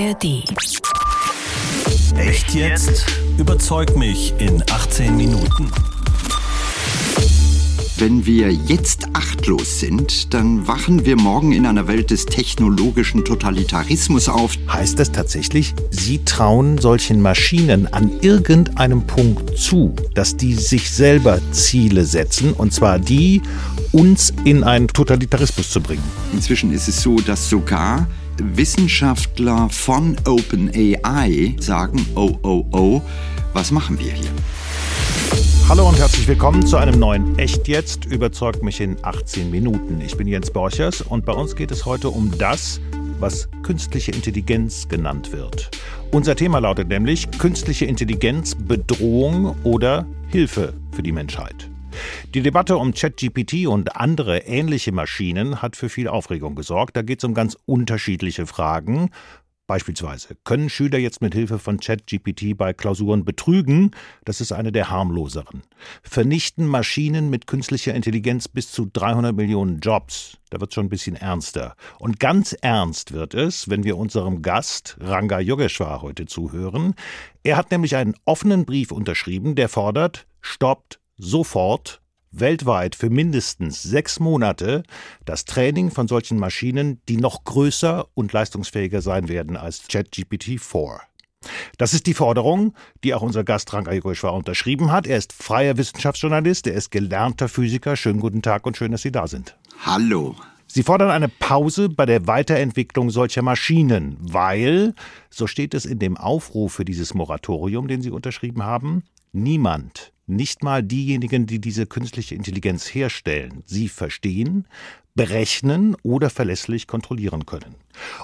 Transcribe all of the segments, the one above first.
ARD. Echt jetzt? Überzeug mich in 18 Minuten. Wenn wir jetzt achtlos sind, dann wachen wir morgen in einer Welt des technologischen Totalitarismus auf. Heißt das tatsächlich, Sie trauen solchen Maschinen an irgendeinem Punkt zu, dass die sich selber Ziele setzen, und zwar die, uns in einen Totalitarismus zu bringen? Inzwischen ist es so, dass sogar Wissenschaftler von OpenAI sagen, oh, oh, oh, was machen wir hier? Hallo und herzlich willkommen zu einem neuen Echt jetzt überzeugt mich in 18 Minuten. Ich bin Jens Borchers und bei uns geht es heute um das, was künstliche Intelligenz genannt wird. Unser Thema lautet nämlich künstliche Intelligenz, Bedrohung oder Hilfe für die Menschheit. Die Debatte um ChatGPT und andere ähnliche Maschinen hat für viel Aufregung gesorgt. Da geht es um ganz unterschiedliche Fragen. Beispielsweise, können Schüler jetzt mit Hilfe von ChatGPT bei Klausuren betrügen? Das ist eine der harmloseren. Vernichten Maschinen mit künstlicher Intelligenz bis zu 300 Millionen Jobs? Da wird es schon ein bisschen ernster. Und ganz ernst wird es, wenn wir unserem Gast Ranga Yogeshwar heute zuhören. Er hat nämlich einen offenen Brief unterschrieben, der fordert, stoppt sofort weltweit für mindestens sechs Monate das Training von solchen Maschinen, die noch größer und leistungsfähiger sein werden als ChatGPT-4. Das ist die Forderung, die auch unser Gast Ranka Yogoshwar unterschrieben hat. Er ist freier Wissenschaftsjournalist, er ist gelernter Physiker. Schönen guten Tag und schön, dass Sie da sind. Hallo. Sie fordern eine Pause bei der Weiterentwicklung solcher Maschinen, weil, so steht es in dem Aufruf für dieses Moratorium, den Sie unterschrieben haben, niemand nicht mal diejenigen, die diese künstliche Intelligenz herstellen, sie verstehen, berechnen oder verlässlich kontrollieren können.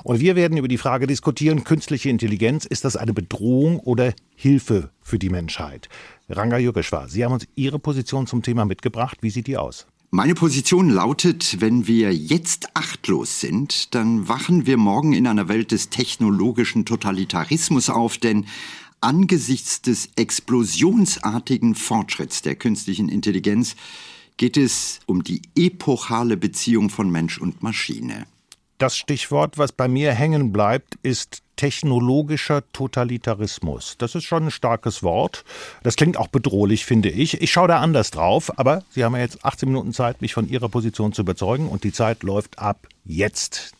Und wir werden über die Frage diskutieren, künstliche Intelligenz, ist das eine Bedrohung oder Hilfe für die Menschheit? Ranga Yogeshwar, Sie haben uns Ihre Position zum Thema mitgebracht. Wie sieht die aus? Meine Position lautet, wenn wir jetzt achtlos sind, dann wachen wir morgen in einer Welt des technologischen Totalitarismus auf, denn Angesichts des explosionsartigen Fortschritts der künstlichen Intelligenz geht es um die epochale Beziehung von Mensch und Maschine. Das Stichwort, was bei mir hängen bleibt, ist technologischer Totalitarismus. Das ist schon ein starkes Wort. Das klingt auch bedrohlich, finde ich. Ich schaue da anders drauf, aber Sie haben ja jetzt 18 Minuten Zeit, mich von Ihrer Position zu überzeugen und die Zeit läuft ab jetzt.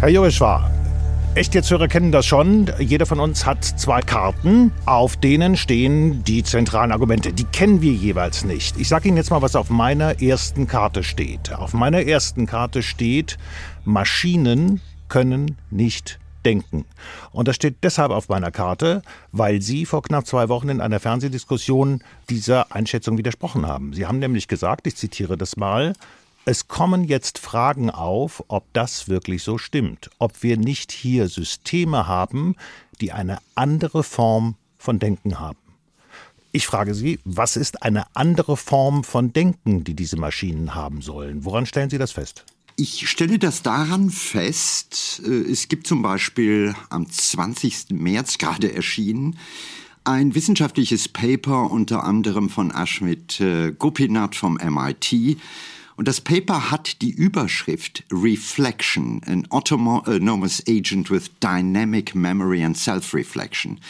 Herr Jogeschwar, Echt jetzt Hörer kennen das schon. Jeder von uns hat zwei Karten, auf denen stehen die zentralen Argumente. Die kennen wir jeweils nicht. Ich sage Ihnen jetzt mal, was auf meiner ersten Karte steht. Auf meiner ersten Karte steht, Maschinen können nicht denken. Und das steht deshalb auf meiner Karte, weil Sie vor knapp zwei Wochen in einer Fernsehdiskussion dieser Einschätzung widersprochen haben. Sie haben nämlich gesagt, ich zitiere das mal, es kommen jetzt Fragen auf, ob das wirklich so stimmt, ob wir nicht hier Systeme haben, die eine andere Form von Denken haben. Ich frage Sie, was ist eine andere Form von Denken, die diese Maschinen haben sollen? Woran stellen Sie das fest? Ich stelle das daran fest, äh, es gibt zum Beispiel am 20. März gerade erschienen ein wissenschaftliches Paper unter anderem von Ashmit äh, Gopinath vom MIT, und das Paper hat die Überschrift Reflection, an Autonomous Agent with Dynamic Memory and Self-Reflection.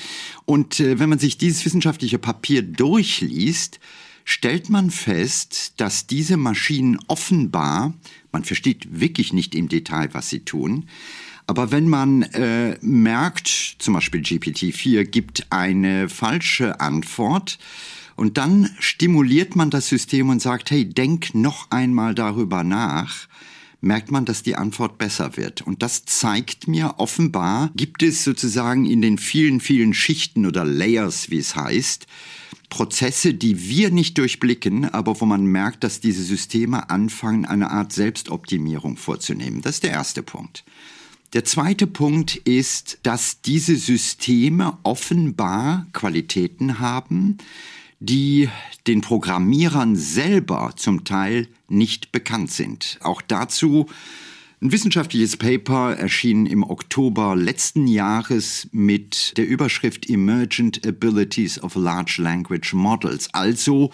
Und äh, wenn man sich dieses wissenschaftliche Papier durchliest, stellt man fest, dass diese Maschinen offenbar, man versteht wirklich nicht im Detail, was sie tun, aber wenn man äh, merkt, zum Beispiel GPT-4 gibt eine falsche Antwort, und dann stimuliert man das System und sagt, hey, denk noch einmal darüber nach merkt man, dass die Antwort besser wird. Und das zeigt mir, offenbar gibt es sozusagen in den vielen, vielen Schichten oder Layers, wie es heißt, Prozesse, die wir nicht durchblicken, aber wo man merkt, dass diese Systeme anfangen, eine Art Selbstoptimierung vorzunehmen. Das ist der erste Punkt. Der zweite Punkt ist, dass diese Systeme offenbar Qualitäten haben, die den Programmierern selber zum Teil nicht bekannt sind. Auch dazu ein wissenschaftliches Paper erschien im Oktober letzten Jahres mit der Überschrift Emergent Abilities of Large Language Models. Also,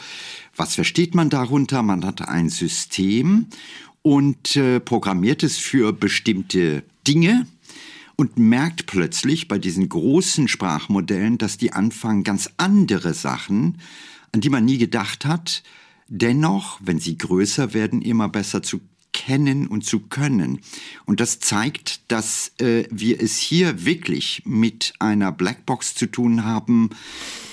was versteht man darunter? Man hat ein System und äh, programmiert es für bestimmte Dinge und merkt plötzlich bei diesen großen Sprachmodellen, dass die anfangen, ganz andere Sachen, an die man nie gedacht hat, dennoch, wenn sie größer werden, immer besser zu kennen und zu können. Und das zeigt, dass äh, wir es hier wirklich mit einer Blackbox zu tun haben,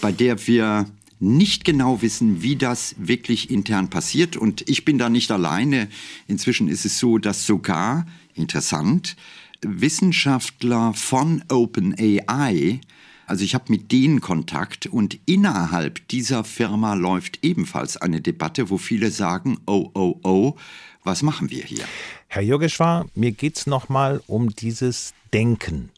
bei der wir nicht genau wissen, wie das wirklich intern passiert. Und ich bin da nicht alleine. Inzwischen ist es so, dass sogar, interessant, Wissenschaftler von OpenAI, also ich habe mit denen Kontakt und innerhalb dieser Firma läuft ebenfalls eine Debatte, wo viele sagen, oh, oh, oh, was machen wir hier? Herr Yogeshwar, mir geht es nochmal um dieses Denken.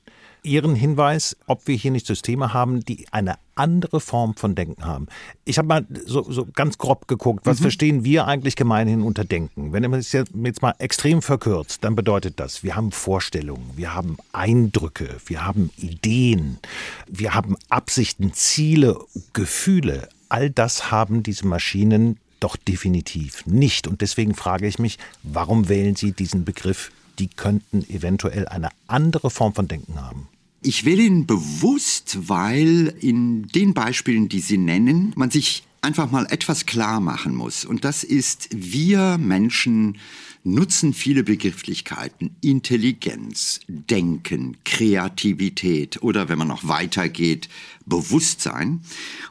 Ihren Hinweis, ob wir hier nicht Systeme haben, die eine andere Form von Denken haben. Ich habe mal so, so, ganz grob geguckt, was mhm. verstehen wir eigentlich gemeinhin unter Denken? Wenn man es jetzt mal extrem verkürzt, dann bedeutet das, wir haben Vorstellungen, wir haben Eindrücke, wir haben Ideen, wir haben Absichten, Ziele, Gefühle. All das haben diese Maschinen doch definitiv nicht. Und deswegen frage ich mich, warum wählen Sie diesen Begriff? Die könnten eventuell eine andere Form von Denken haben. Ich wähle ihn bewusst, weil in den Beispielen, die Sie nennen, man sich einfach mal etwas klar machen muss. Und das ist, wir Menschen nutzen viele Begrifflichkeiten. Intelligenz, Denken, Kreativität oder wenn man noch weitergeht, Bewusstsein.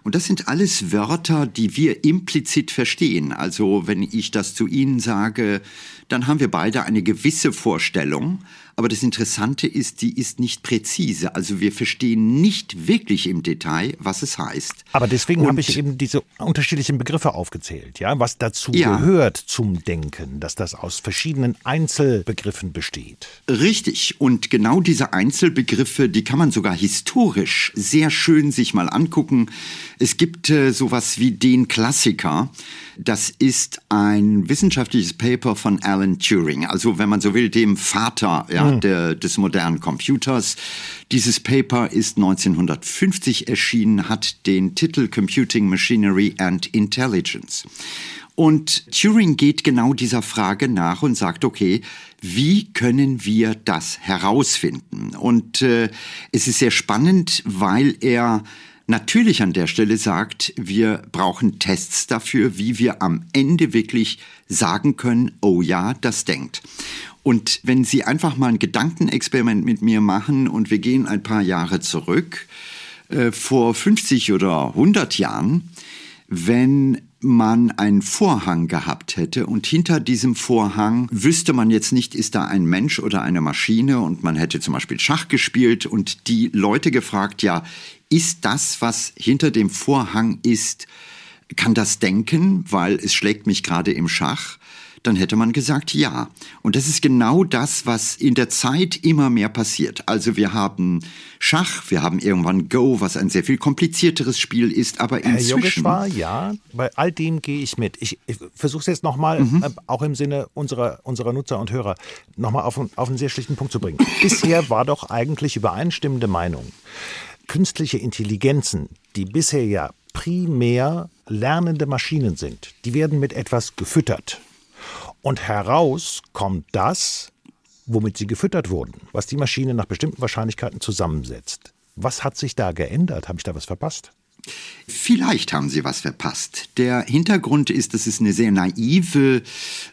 Und das sind alles Wörter, die wir implizit verstehen. Also wenn ich das zu Ihnen sage, dann haben wir beide eine gewisse Vorstellung. Aber das Interessante ist, die ist nicht präzise. Also wir verstehen nicht wirklich im Detail, was es heißt. Aber deswegen habe ich eben diese unterschiedlichen Begriffe aufgezählt, ja, was dazu ja. gehört zum Denken, dass das aus verschiedenen Einzelbegriffen besteht. Richtig. Und genau diese Einzelbegriffe, die kann man sogar historisch sehr schön sich mal angucken. Es gibt äh, sowas wie den Klassiker. Das ist ein wissenschaftliches Paper von Alan Turing, also wenn man so will, dem Vater ja, mhm. der, des modernen Computers. Dieses Paper ist 1950 erschienen, hat den Titel Computing Machinery and Intelligence. Und Turing geht genau dieser Frage nach und sagt, okay, wie können wir das herausfinden? Und äh, es ist sehr spannend, weil er natürlich an der Stelle sagt, wir brauchen Tests dafür, wie wir am Ende wirklich sagen können, oh ja, das denkt. Und wenn Sie einfach mal ein Gedankenexperiment mit mir machen und wir gehen ein paar Jahre zurück, äh, vor 50 oder 100 Jahren, wenn man einen Vorhang gehabt hätte und hinter diesem Vorhang wüsste man jetzt nicht, ist da ein Mensch oder eine Maschine und man hätte zum Beispiel Schach gespielt und die Leute gefragt, ja, ist das, was hinter dem Vorhang ist, kann das denken, weil es schlägt mich gerade im Schach? Dann hätte man gesagt ja. Und das ist genau das, was in der Zeit immer mehr passiert. Also wir haben Schach, wir haben irgendwann Go, was ein sehr viel komplizierteres Spiel ist, aber inzwischen... Herr ja, bei all dem gehe ich mit. Ich, ich versuche es jetzt nochmal, mhm. äh, auch im Sinne unserer, unserer Nutzer und Hörer, nochmal auf, auf einen sehr schlichten Punkt zu bringen. Bisher war doch eigentlich übereinstimmende Meinung, künstliche Intelligenzen, die bisher ja primär lernende Maschinen sind, die werden mit etwas gefüttert. Und heraus kommt das, womit sie gefüttert wurden, was die Maschine nach bestimmten Wahrscheinlichkeiten zusammensetzt. Was hat sich da geändert? Habe ich da was verpasst? Vielleicht haben Sie was verpasst. Der Hintergrund ist, dass es eine sehr naive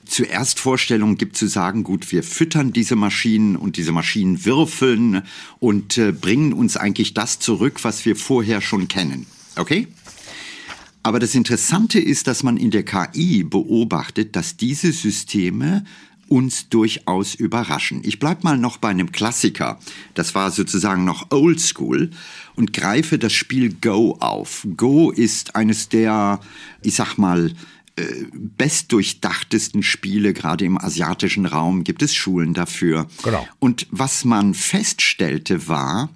zuerst Vorstellung gibt zu sagen, gut, wir füttern diese Maschinen und diese Maschinen würfeln und äh, bringen uns eigentlich das zurück, was wir vorher schon kennen. Okay? Aber das Interessante ist, dass man in der KI beobachtet, dass diese Systeme uns durchaus überraschen. Ich bleibe mal noch bei einem Klassiker. Das war sozusagen noch Old School und greife das Spiel Go auf. Go ist eines der, ich sag mal, äh, bestdurchdachtesten Spiele, gerade im asiatischen Raum gibt es Schulen dafür. Genau. Und was man feststellte war,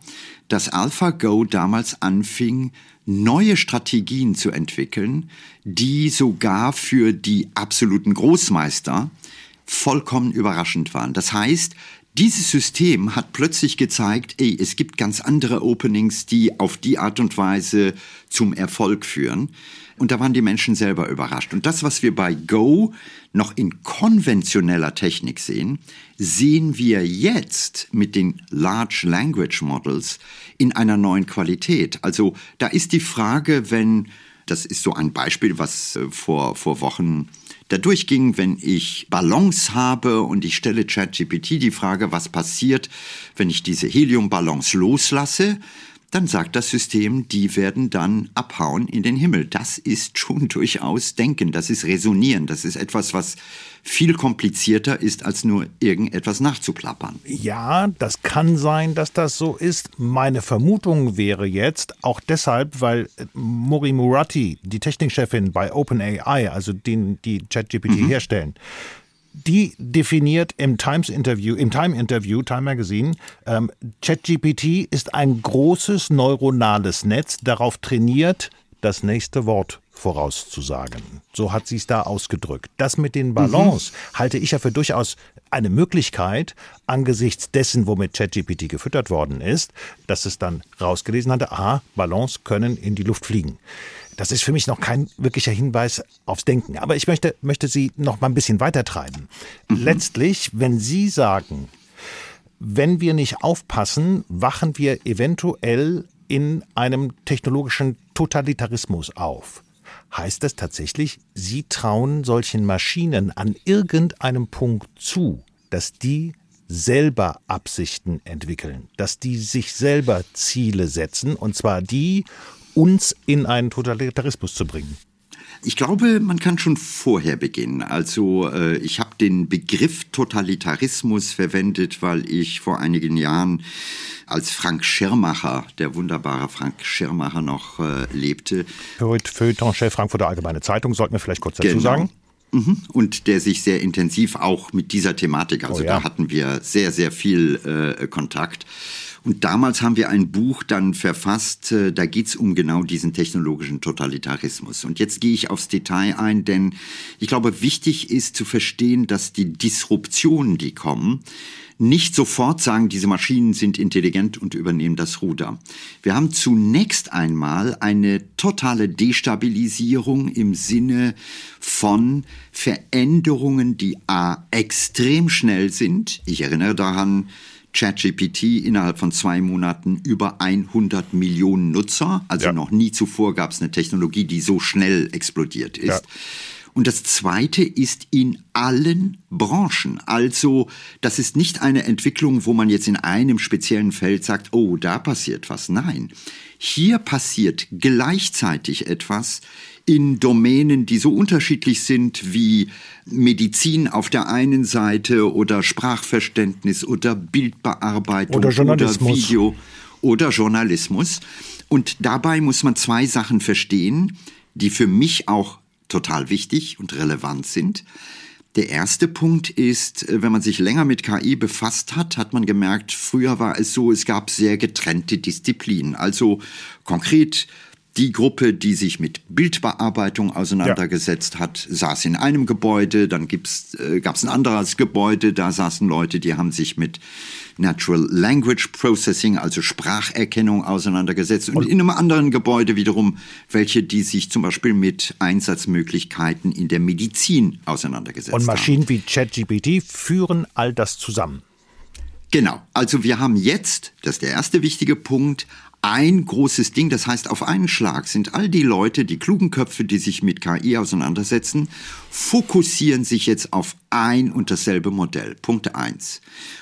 dass AlphaGo damals anfing, neue Strategien zu entwickeln, die sogar für die absoluten Großmeister vollkommen überraschend waren. Das heißt, Dieses System hat plötzlich gezeigt, ey, es gibt ganz andere Openings, die auf die Art und Weise zum Erfolg führen. Und da waren die Menschen selber überrascht. Und das, was wir bei Go noch in konventioneller Technik sehen, sehen wir jetzt mit den Large Language Models in einer neuen Qualität. Also da ist die Frage, wenn, das ist so ein Beispiel, was äh, vor, vor Wochen da durchging, wenn ich Ballons habe und ich stelle ChatGPT die Frage, was passiert, wenn ich diese Heliumballons loslasse, dann sagt das System, die werden dann abhauen in den Himmel. Das ist schon durchaus Denken, das ist Resonieren, das ist etwas, was viel komplizierter ist, als nur irgendetwas nachzuplappern. Ja, das kann sein, dass das so ist. Meine Vermutung wäre jetzt, auch deshalb, weil Mori Murati, die Technikchefin bei OpenAI, also den, die ChatGPT mhm. herstellen, die definiert im Times Interview, im Time Interview, Time Magazine, ähm, ChatGPT ist ein großes neuronales Netz, darauf trainiert, das nächste Wort vorauszusagen. So hat sie es da ausgedrückt. Das mit den Ballons mhm. halte ich ja für durchaus eine Möglichkeit, angesichts dessen, womit ChatGPT gefüttert worden ist, dass es dann rausgelesen hatte, aha, Ballons können in die Luft fliegen. Das ist für mich noch kein wirklicher Hinweis aufs Denken. Aber ich möchte, möchte Sie noch mal ein bisschen weiter treiben. Mhm. Letztlich, wenn Sie sagen, wenn wir nicht aufpassen, wachen wir eventuell in einem technologischen Totalitarismus auf. Heißt das tatsächlich, Sie trauen solchen Maschinen an irgendeinem Punkt zu, dass die selber Absichten entwickeln, dass die sich selber Ziele setzen, und zwar die, uns in einen Totalitarismus zu bringen? Ich glaube, man kann schon vorher beginnen. Also äh, ich habe den Begriff Totalitarismus verwendet, weil ich vor einigen Jahren als Frank Schirmacher, der wunderbare Frank Schirmacher noch äh, lebte. Feuilleton-Chef Frankfurter Allgemeine Zeitung, sollten wir vielleicht kurz dazu genau. sagen. Mhm. Und der sich sehr intensiv auch mit dieser Thematik, also oh ja. da hatten wir sehr, sehr viel äh, Kontakt. Und damals haben wir ein Buch dann verfasst, äh, da geht's um genau diesen technologischen Totalitarismus. Und jetzt gehe ich aufs Detail ein, denn ich glaube, wichtig ist zu verstehen, dass die Disruptionen, die kommen, nicht sofort sagen, diese Maschinen sind intelligent und übernehmen das Ruder. Wir haben zunächst einmal eine totale Destabilisierung im Sinne von Veränderungen, die a extrem schnell sind. Ich erinnere daran, ChatGPT innerhalb von zwei Monaten über 100 Millionen Nutzer. Also ja. noch nie zuvor gab es eine Technologie, die so schnell explodiert ist. Ja. Und das Zweite ist in allen Branchen. Also das ist nicht eine Entwicklung, wo man jetzt in einem speziellen Feld sagt, oh, da passiert was. Nein, hier passiert gleichzeitig etwas in Domänen, die so unterschiedlich sind wie Medizin auf der einen Seite oder Sprachverständnis oder Bildbearbeitung oder, Journalismus. oder Video oder Journalismus. Und dabei muss man zwei Sachen verstehen, die für mich auch total wichtig und relevant sind. Der erste Punkt ist, äh, wenn man sich länger mit KI befasst hat, hat man gemerkt, früher war es so, es gab sehr getrennte Disziplinen. Also konkret die Gruppe, die sich mit Bildbearbeitung auseinandergesetzt ja. hat, saß in einem Gebäude, dann äh, gab es ein anderes Gebäude, da saßen Leute, die haben sich mit Natural Language Processing, also Spracherkennung auseinandergesetzt. Und, und in einem anderen Gebäude wiederum welche, die sich zum Beispiel mit Einsatzmöglichkeiten in der Medizin auseinandergesetzt haben. Und Maschinen haben. wie ChatGPT führen all das zusammen. Genau. Also wir haben jetzt, das ist der erste wichtige Punkt, ein großes Ding. Das heißt, auf einen Schlag sind all die Leute, die klugen Köpfe, die sich mit KI auseinandersetzen, fokussieren sich jetzt auf ein und dasselbe Modell. Punkt eins.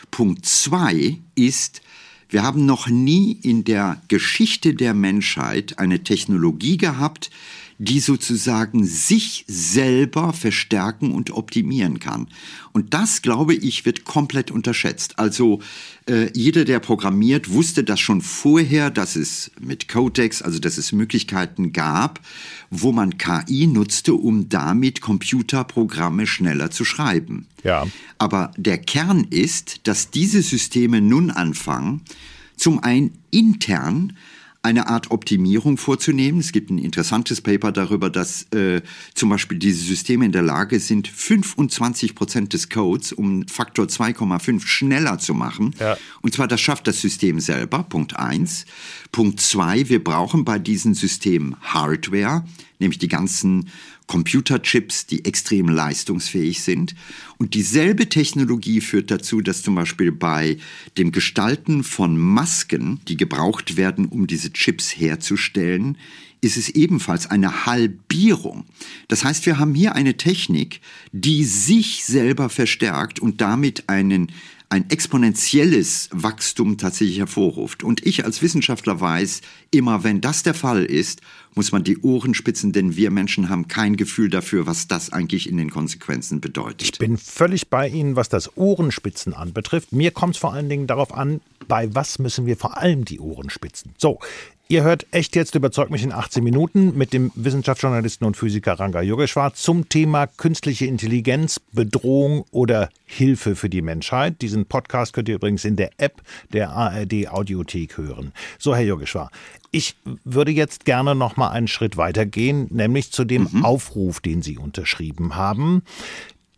Punkt zwei ist, wir haben noch nie in der Geschichte der Menschheit eine Technologie gehabt, die sozusagen sich selber verstärken und optimieren kann. Und das, glaube ich, wird komplett unterschätzt. Also äh, jeder, der programmiert, wusste das schon vorher, dass es mit Codex, also dass es Möglichkeiten gab, wo man KI nutzte, um damit Computerprogramme schneller zu schreiben. Ja. Aber der Kern ist, dass diese Systeme nun anfangen, zum einen intern eine Art Optimierung vorzunehmen. Es gibt ein interessantes Paper darüber, dass äh, zum Beispiel diese Systeme in der Lage sind, 25 Prozent des Codes um Faktor 2,5 schneller zu machen. Ja. Und zwar das schafft das System selber, Punkt eins. Punkt zwei, wir brauchen bei diesen Systemen Hardware, nämlich die ganzen Computerchips, die extrem leistungsfähig sind. Und dieselbe Technologie führt dazu, dass zum Beispiel bei dem Gestalten von Masken, die gebraucht werden, um diese Chips herzustellen, ist es ebenfalls eine Halbierung. Das heißt, wir haben hier eine Technik, die sich selber verstärkt und damit einen ein exponentielles Wachstum tatsächlich hervorruft. Und ich als Wissenschaftler weiß, immer wenn das der Fall ist, muss man die Ohren spitzen, denn wir Menschen haben kein Gefühl dafür, was das eigentlich in den Konsequenzen bedeutet. Ich bin völlig bei Ihnen, was das Ohrenspitzen anbetrifft. Mir kommt es vor allen Dingen darauf an, bei was müssen wir vor allem die Ohren spitzen. So, Ihr hört echt jetzt überzeugt mich in 18 Minuten mit dem Wissenschaftsjournalisten und Physiker Ranga Yogeshwar zum Thema künstliche Intelligenz, Bedrohung oder Hilfe für die Menschheit. Diesen Podcast könnt ihr übrigens in der App der ARD Audiothek hören. So, Herr Yogeshwar, ich würde jetzt gerne noch mal einen Schritt weitergehen, nämlich zu dem mhm. Aufruf, den Sie unterschrieben haben.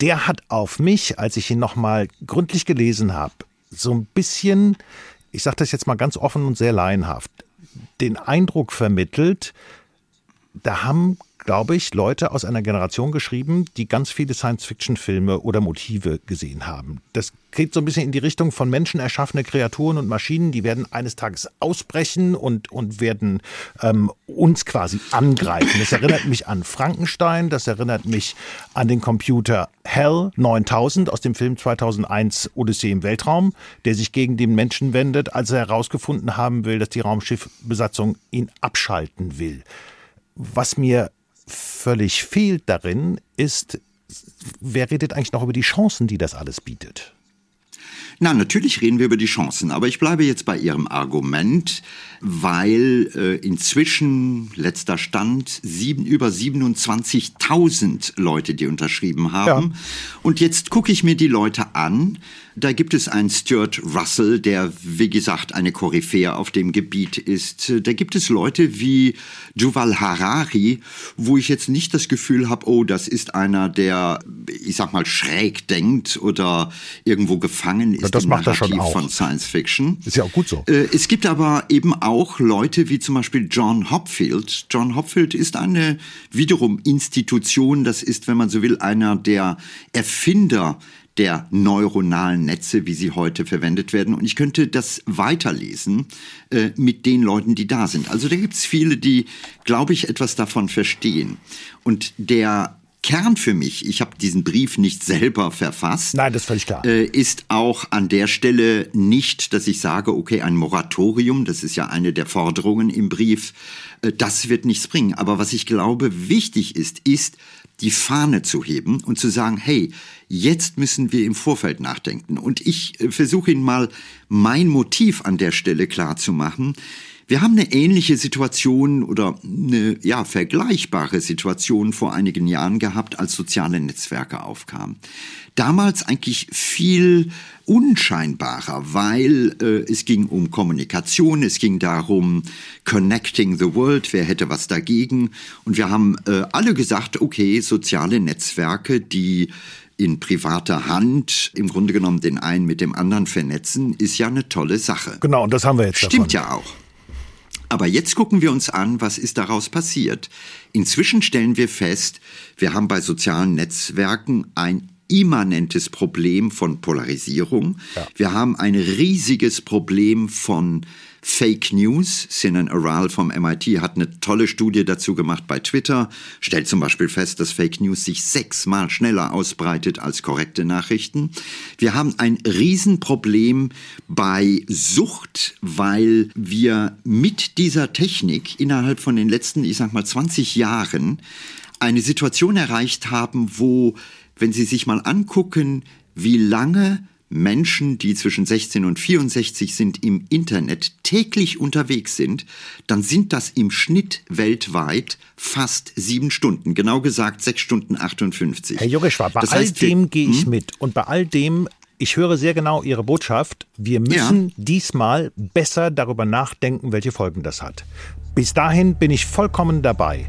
Der hat auf mich, als ich ihn noch mal gründlich gelesen habe, so ein bisschen, ich sage das jetzt mal ganz offen und sehr laienhaft, den Eindruck vermittelt, da haben, glaube ich, Leute aus einer Generation geschrieben, die ganz viele Science-Fiction-Filme oder Motive gesehen haben. Das geht so ein bisschen in die Richtung von Menschen erschaffene Kreaturen und Maschinen, die werden eines Tages ausbrechen und, und werden ähm, uns quasi angreifen. Das erinnert mich an Frankenstein, das erinnert mich an den Computer Hell 9000 aus dem Film 2001 Odyssee im Weltraum, der sich gegen den Menschen wendet, als er herausgefunden haben will, dass die Raumschiffbesatzung ihn abschalten will. Was mir völlig fehlt darin, ist, wer redet eigentlich noch über die Chancen, die das alles bietet? Na, natürlich reden wir über die Chancen, aber ich bleibe jetzt bei Ihrem Argument, weil äh, inzwischen, letzter Stand, sieben, über 27.000 Leute, die unterschrieben haben. Ja. Und jetzt gucke ich mir die Leute an. Da gibt es einen Stuart Russell, der, wie gesagt, eine Koryphäe auf dem Gebiet ist. Da gibt es Leute wie Juval Harari, wo ich jetzt nicht das Gefühl habe, oh, das ist einer, der, ich sag mal, schräg denkt oder irgendwo gefangen ist das macht er schon auch. von Science Fiction. Ist ja auch gut so. Äh, es gibt aber eben auch Leute wie zum Beispiel John Hopfield. John Hopfield ist eine wiederum Institution, das ist, wenn man so will, einer der Erfinder der neuronalen Netze, wie sie heute verwendet werden. Und ich könnte das weiterlesen äh, mit den Leuten, die da sind. Also da gibt es viele, die, glaube ich, etwas davon verstehen. Und der Kern für mich, ich habe diesen Brief nicht selber verfasst. Nein, das ist völlig klar. Äh, ist auch an der Stelle nicht, dass ich sage, okay, ein Moratorium, das ist ja eine der Forderungen im Brief, äh, das wird nichts bringen. Aber was ich glaube wichtig ist, ist, die Fahne zu heben und zu sagen, hey, jetzt müssen wir im Vorfeld nachdenken. Und ich äh, versuche Ihnen mal mein Motiv an der Stelle klar zu machen. Wir haben eine ähnliche Situation oder eine ja, vergleichbare Situation vor einigen Jahren gehabt, als soziale Netzwerke aufkamen. Damals eigentlich viel unscheinbarer, weil äh, es ging um Kommunikation, es ging darum, connecting the world, wer hätte was dagegen. Und wir haben äh, alle gesagt, okay, soziale Netzwerke, die in privater Hand im Grunde genommen den einen mit dem anderen vernetzen, ist ja eine tolle Sache. Genau, und das haben wir jetzt. Stimmt davon. ja auch. Aber jetzt gucken wir uns an, was ist daraus passiert. Inzwischen stellen wir fest, wir haben bei sozialen Netzwerken ein immanentes Problem von Polarisierung. Ja. Wir haben ein riesiges Problem von Fake News. Sinan Aral vom MIT hat eine tolle Studie dazu gemacht bei Twitter, stellt zum Beispiel fest, dass Fake News sich sechsmal schneller ausbreitet als korrekte Nachrichten. Wir haben ein Riesenproblem bei Sucht, weil wir mit dieser Technik innerhalb von den letzten, ich sag mal, 20 Jahren eine Situation erreicht haben, wo, wenn Sie sich mal angucken, wie lange Menschen, die zwischen 16 und 64 sind, im Internet täglich unterwegs sind, dann sind das im Schnitt weltweit fast sieben Stunden. Genau gesagt sechs Stunden 58. Herr Joggeschwab, bei das all heißt, dem gehe ich hm? mit. Und bei all dem Ich höre sehr genau Ihre Botschaft. Wir müssen ja. diesmal besser darüber nachdenken, welche Folgen das hat. Bis dahin bin ich vollkommen dabei.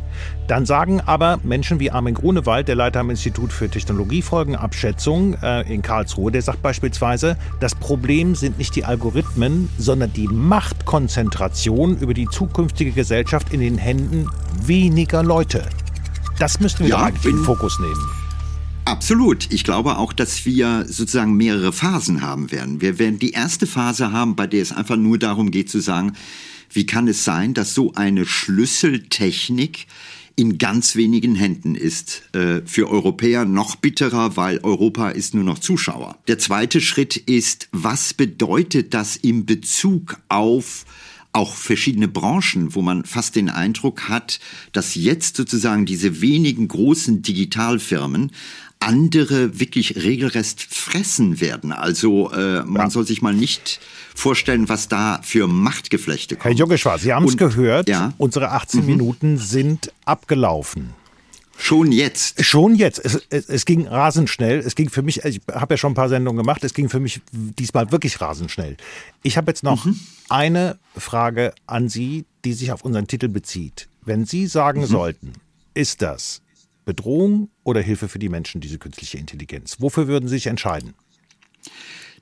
Dann sagen aber Menschen wie Armin Grunewald, der Leiter am Institut für Technologiefolgenabschätzung äh, in Karlsruhe, der sagt beispielsweise, das Problem sind nicht die Algorithmen, sondern die Machtkonzentration über die zukünftige Gesellschaft in den Händen weniger Leute. Das müssten wir ja, eigentlich in den Fokus nehmen. Absolut. Ich glaube auch, dass wir sozusagen mehrere Phasen haben werden. Wir werden die erste Phase haben, bei der es einfach nur darum geht zu sagen, wie kann es sein, dass so eine Schlüsseltechnik in ganz wenigen Händen ist. Äh, für Europäer noch bitterer, weil Europa ist nur noch Zuschauer. Der zweite Schritt ist, was bedeutet das im Bezug auf auch verschiedene Branchen, wo man fast den Eindruck hat, dass jetzt sozusagen diese wenigen großen Digitalfirmen andere wirklich regelrecht fressen werden. Also äh, man ja. soll sich mal nicht vorstellen, was da für Machtgeflechte kommen. Herr Joggeschwar, Sie haben es gehört, ja? unsere 18 mhm. Minuten sind abgelaufen. Schon jetzt. Schon jetzt. Es, es, es, ging rasend schnell. Es ging für mich, ich habe ja schon ein paar Sendungen gemacht, es ging für mich diesmal wirklich rasend schnell. Ich habe jetzt noch mhm. eine Frage an Sie, die sich auf unseren Titel bezieht. Wenn Sie sagen mhm. sollten, ist das Bedrohung oder Hilfe für die Menschen, diese künstliche Intelligenz? Wofür würden Sie sich entscheiden?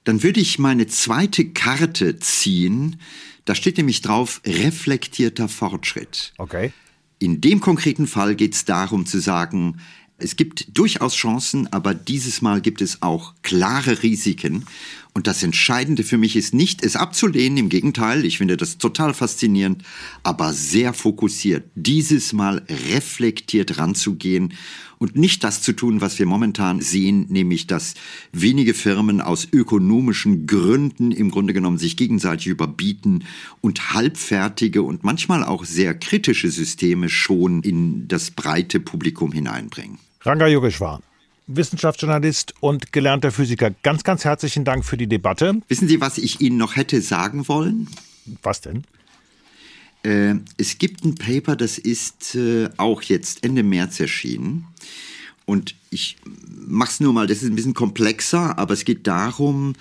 Dann würde ich meine zweite Karte ziehen. Da steht nämlich drauf reflektierter Fortschritt. Okay. In dem konkreten Fall geht es darum zu sagen, es gibt durchaus Chancen, aber dieses Mal gibt es auch klare Risiken. Und das Entscheidende für mich ist nicht, es abzulehnen, im Gegenteil, ich finde das total faszinierend, aber sehr fokussiert, dieses Mal reflektiert ranzugehen und nicht das zu tun, was wir momentan sehen, nämlich dass wenige Firmen aus ökonomischen Gründen im Grunde genommen sich gegenseitig überbieten und halbfertige und manchmal auch sehr kritische Systeme schon in das breite Publikum hineinbringen. Ranga Yogeshwar. Wissenschaftsjournalist und gelernter Physiker. Ganz, ganz herzlichen Dank für die Debatte. Wissen Sie, was ich Ihnen noch hätte sagen wollen? Was denn? Äh, es gibt ein Paper, das ist äh, auch jetzt Ende März erschienen. Und ich mache es nur mal, das ist ein bisschen komplexer, aber es geht darum,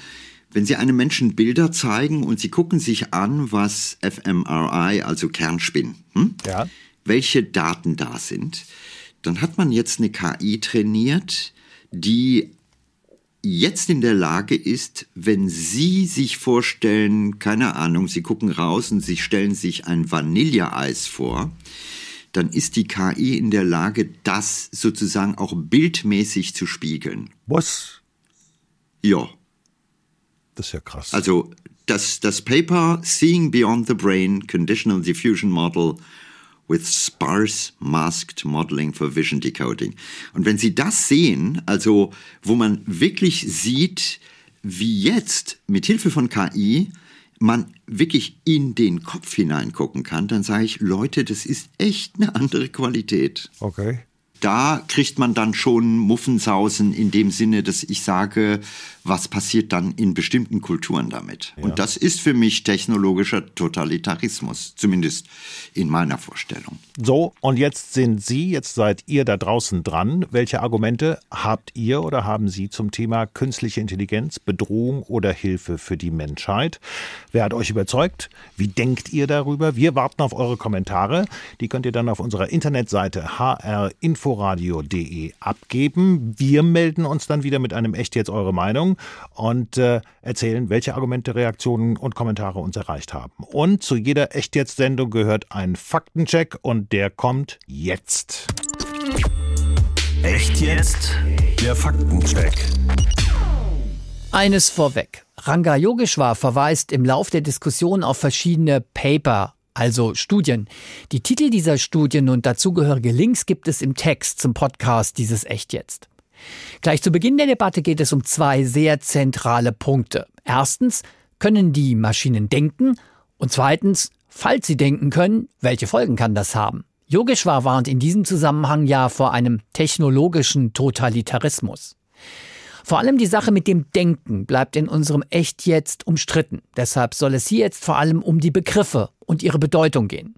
wenn Sie einem Menschen Bilder zeigen und Sie gucken sich an, was fMRI, also Kernspinnen, hm? ja. welche Daten da sind, dann hat man jetzt eine KI trainiert, die jetzt in der Lage ist, wenn Sie sich vorstellen, keine Ahnung, Sie gucken raus und Sie stellen sich ein Vanilleeis vor, dann ist die KI in der Lage, das sozusagen auch bildmäßig zu spiegeln. Was? Ja. Das ist ja krass. Also das, das Paper Seeing Beyond the Brain Conditional Diffusion Model with sparse masked modeling for vision decoding. Und wenn Sie das sehen, also wo man wirklich sieht, wie jetzt mit Hilfe von KI man wirklich in den Kopf hineingucken kann, dann sage ich, Leute, das ist echt eine andere Qualität. Okay da kriegt man dann schon Muffensausen in dem Sinne, dass ich sage, was passiert dann in bestimmten Kulturen damit. Ja. Und das ist für mich technologischer Totalitarismus, zumindest in meiner Vorstellung. So, und jetzt sind Sie, jetzt seid ihr da draußen dran. Welche Argumente habt ihr oder haben Sie zum Thema künstliche Intelligenz, Bedrohung oder Hilfe für die Menschheit? Wer hat euch überzeugt? Wie denkt ihr darüber? Wir warten auf eure Kommentare. Die könnt ihr dann auf unserer Internetseite hrinfo inforadio.de abgeben. Wir melden uns dann wieder mit einem Echt jetzt eure Meinung und äh, erzählen, welche Argumente, Reaktionen und Kommentare uns erreicht haben. Und zu jeder Echt jetzt Sendung gehört ein Faktencheck und der kommt jetzt. Echt jetzt? Der Faktencheck. Eines vorweg. Ranga Yogeshwar verweist im Lauf der Diskussion auf verschiedene Paper also Studien. Die Titel dieser Studien und dazugehörige Links gibt es im Text zum Podcast dieses Echt jetzt. Gleich zu Beginn der Debatte geht es um zwei sehr zentrale Punkte. Erstens, können die Maschinen denken? Und zweitens, falls sie denken können, welche Folgen kann das haben? Yogeshwar warnt in diesem Zusammenhang ja vor einem technologischen Totalitarismus. Vor allem die Sache mit dem Denken bleibt in unserem Echt jetzt umstritten. Deshalb soll es hier jetzt vor allem um die Begriffe und ihre Bedeutung gehen.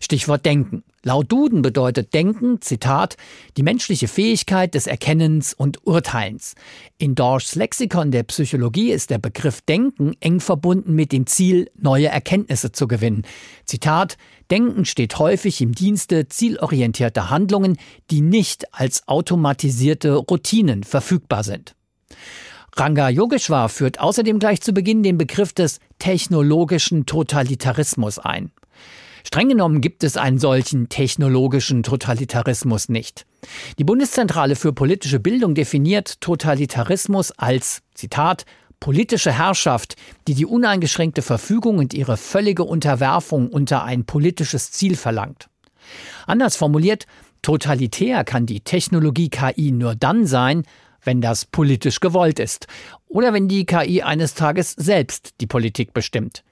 Stichwort Denken. Laut Duden bedeutet Denken, Zitat, die menschliche Fähigkeit des Erkennens und Urteilens. In Dorschs Lexikon der Psychologie ist der Begriff Denken eng verbunden mit dem Ziel, neue Erkenntnisse zu gewinnen. Zitat, Denken steht häufig im Dienste zielorientierter Handlungen, die nicht als automatisierte Routinen verfügbar sind. Ranga Yogeshwar führt außerdem gleich zu Beginn den Begriff des technologischen Totalitarismus ein. Streng genommen gibt es einen solchen technologischen Totalitarismus nicht. Die Bundeszentrale für politische Bildung definiert Totalitarismus als, Zitat, politische Herrschaft, die die uneingeschränkte Verfügung und ihre völlige Unterwerfung unter ein politisches Ziel verlangt. Anders formuliert, totalitär kann die Technologie KI nur dann sein, wenn das politisch gewollt ist oder wenn die KI eines Tages selbst die Politik bestimmt.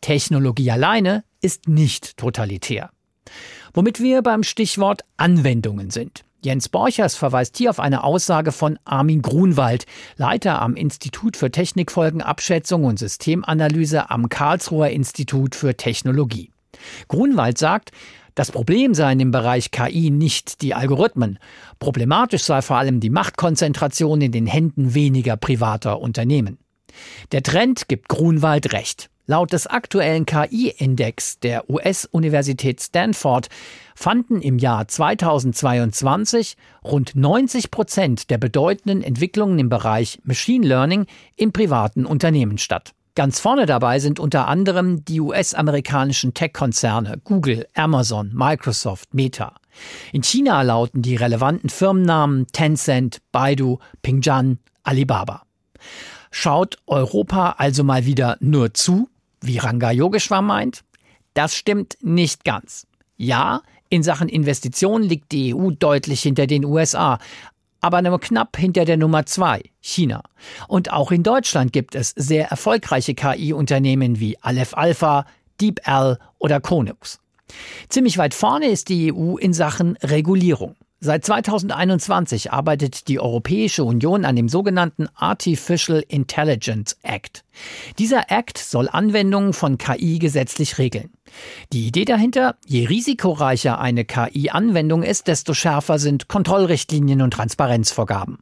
Technologie alleine ist nicht totalitär. Womit wir beim Stichwort Anwendungen sind. Jens Borchers verweist hier auf eine Aussage von Armin Grunwald, Leiter am Institut für Technikfolgenabschätzung und Systemanalyse am Karlsruher Institut für Technologie. Grunwald sagt, das Problem seien im Bereich KI nicht die Algorithmen. Problematisch sei vor allem die Machtkonzentration in den Händen weniger privater Unternehmen. Der Trend gibt Grunwald recht. Laut des aktuellen KI-Index der US-Universität Stanford fanden im Jahr 2022 rund 90 Prozent der bedeutenden Entwicklungen im Bereich Machine Learning in privaten Unternehmen statt. Ganz vorne dabei sind unter anderem die US-amerikanischen Tech-Konzerne Google, Amazon, Microsoft, Meta. In China lauten die relevanten Firmennamen Tencent, Baidu, Pingjan, Alibaba. Schaut Europa also mal wieder nur zu wie Ranga Yogeshwar meint? Das stimmt nicht ganz. Ja, in Sachen Investitionen liegt die EU deutlich hinter den USA, aber nur knapp hinter der Nummer zwei, China. Und auch in Deutschland gibt es sehr erfolgreiche KI-Unternehmen wie Aleph Alpha, DeepL oder Konux. Ziemlich weit vorne ist die EU in Sachen Regulierung. Seit 2021 arbeitet die Europäische Union an dem sogenannten Artificial Intelligence Act. Dieser Act soll Anwendungen von KI gesetzlich regeln. Die Idee dahinter, je risikoreicher eine KI-Anwendung ist, desto schärfer sind Kontrollrichtlinien und Transparenzvorgaben.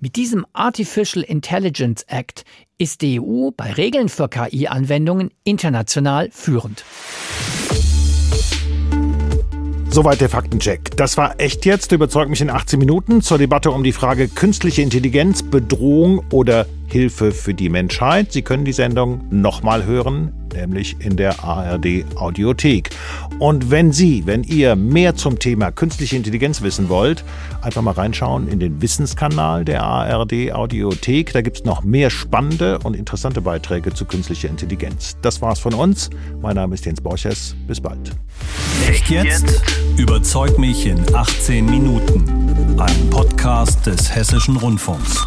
Mit diesem Artificial Intelligence Act ist die EU bei Regeln für KI-Anwendungen international führend. Soweit der Faktencheck. Das war echt jetzt, überzeugt mich in 18 Minuten zur Debatte um die Frage künstliche Intelligenz, Bedrohung oder Hilfe für die Menschheit. Sie können die Sendung nochmal hören, nämlich in der ARD Audiothek. Und wenn Sie, wenn ihr mehr zum Thema künstliche Intelligenz wissen wollt, einfach mal reinschauen in den Wissenskanal der ARD Audiothek. Da gibt es noch mehr spannende und interessante Beiträge zu künstlicher Intelligenz. Das war's von uns. Mein Name ist Jens Borchers. Bis bald. Echt jetzt? Überzeug mich in 18 Minuten. Ein Podcast des Hessischen Rundfunks.